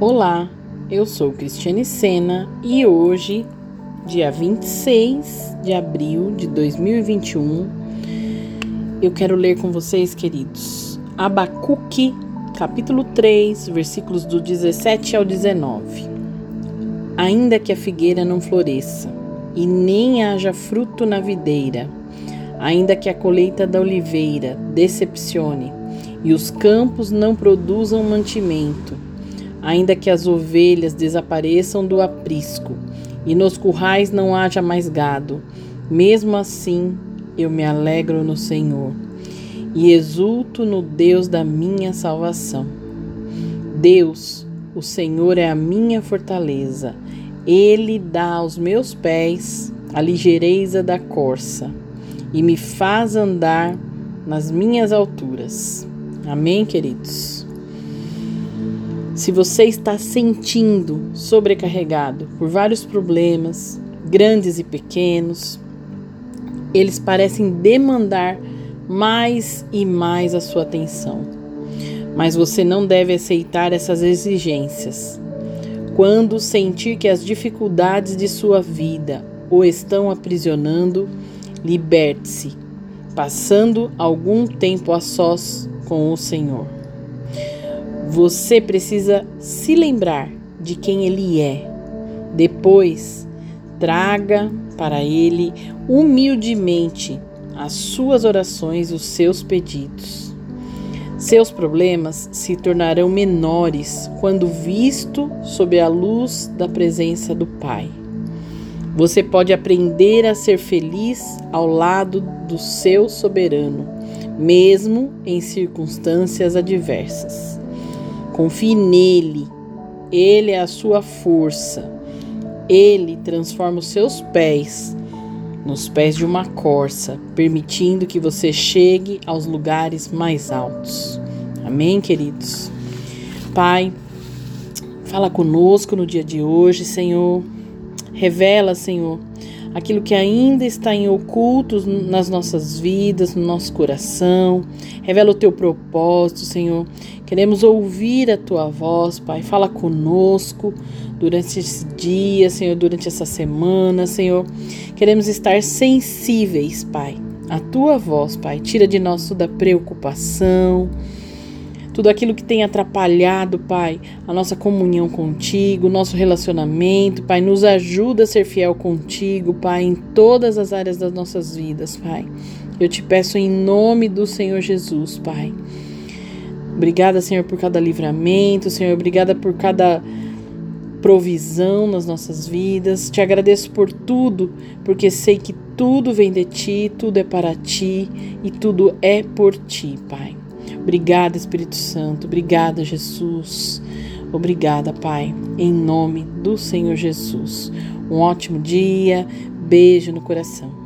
Olá, eu sou Cristiane Sena e hoje, dia 26 de abril de 2021, eu quero ler com vocês, queridos, Abacuque, capítulo 3, versículos do 17 ao 19. Ainda que a figueira não floresça e nem haja fruto na videira, ainda que a colheita da oliveira decepcione e os campos não produzam mantimento, ainda que as ovelhas desapareçam do aprisco e nos currais não haja mais gado, mesmo assim eu me alegro no Senhor e exulto no Deus da minha salvação. Deus, o Senhor é a minha fortaleza, ele dá aos meus pés a ligeireza da corça e me faz andar nas minhas alturas. Amém, queridos? Se você está sentindo sobrecarregado por vários problemas, grandes e pequenos, eles parecem demandar mais e mais a sua atenção. Mas você não deve aceitar essas exigências. Quando sentir que as dificuldades de sua vida o estão aprisionando, liberte-se, passando algum tempo a sós com o Senhor. Você precisa se lembrar de quem Ele é. Depois, traga para Ele humildemente as suas orações e os seus pedidos. Seus problemas se tornarão menores quando visto sob a luz da presença do Pai. Você pode aprender a ser feliz ao lado do seu soberano, mesmo em circunstâncias adversas. Confie nele. Ele é a sua força. Ele transforma os seus pés nos pés de uma corça, permitindo que você chegue aos lugares mais altos. Amém, queridos? Pai, fala conosco no dia de hoje, Senhor. Revela, Senhor, aquilo que ainda está em oculto nas nossas vidas, no nosso coração. Revela o teu propósito, Senhor. Queremos ouvir a tua voz, Pai. Fala conosco durante esse dia, Senhor, durante essa semana, Senhor. Queremos estar sensíveis, Pai, à tua voz, Pai. Tira de nós toda preocupação tudo aquilo que tem atrapalhado, Pai, a nossa comunhão contigo, nosso relacionamento, Pai, nos ajuda a ser fiel contigo, Pai, em todas as áreas das nossas vidas, Pai. Eu te peço em nome do Senhor Jesus, Pai. Obrigada, Senhor, por cada livramento, Senhor, obrigada por cada provisão nas nossas vidas. Te agradeço por tudo, porque sei que tudo vem de ti, tudo é para ti e tudo é por ti, Pai. Obrigada, Espírito Santo. Obrigada, Jesus. Obrigada, Pai, em nome do Senhor Jesus. Um ótimo dia. Beijo no coração.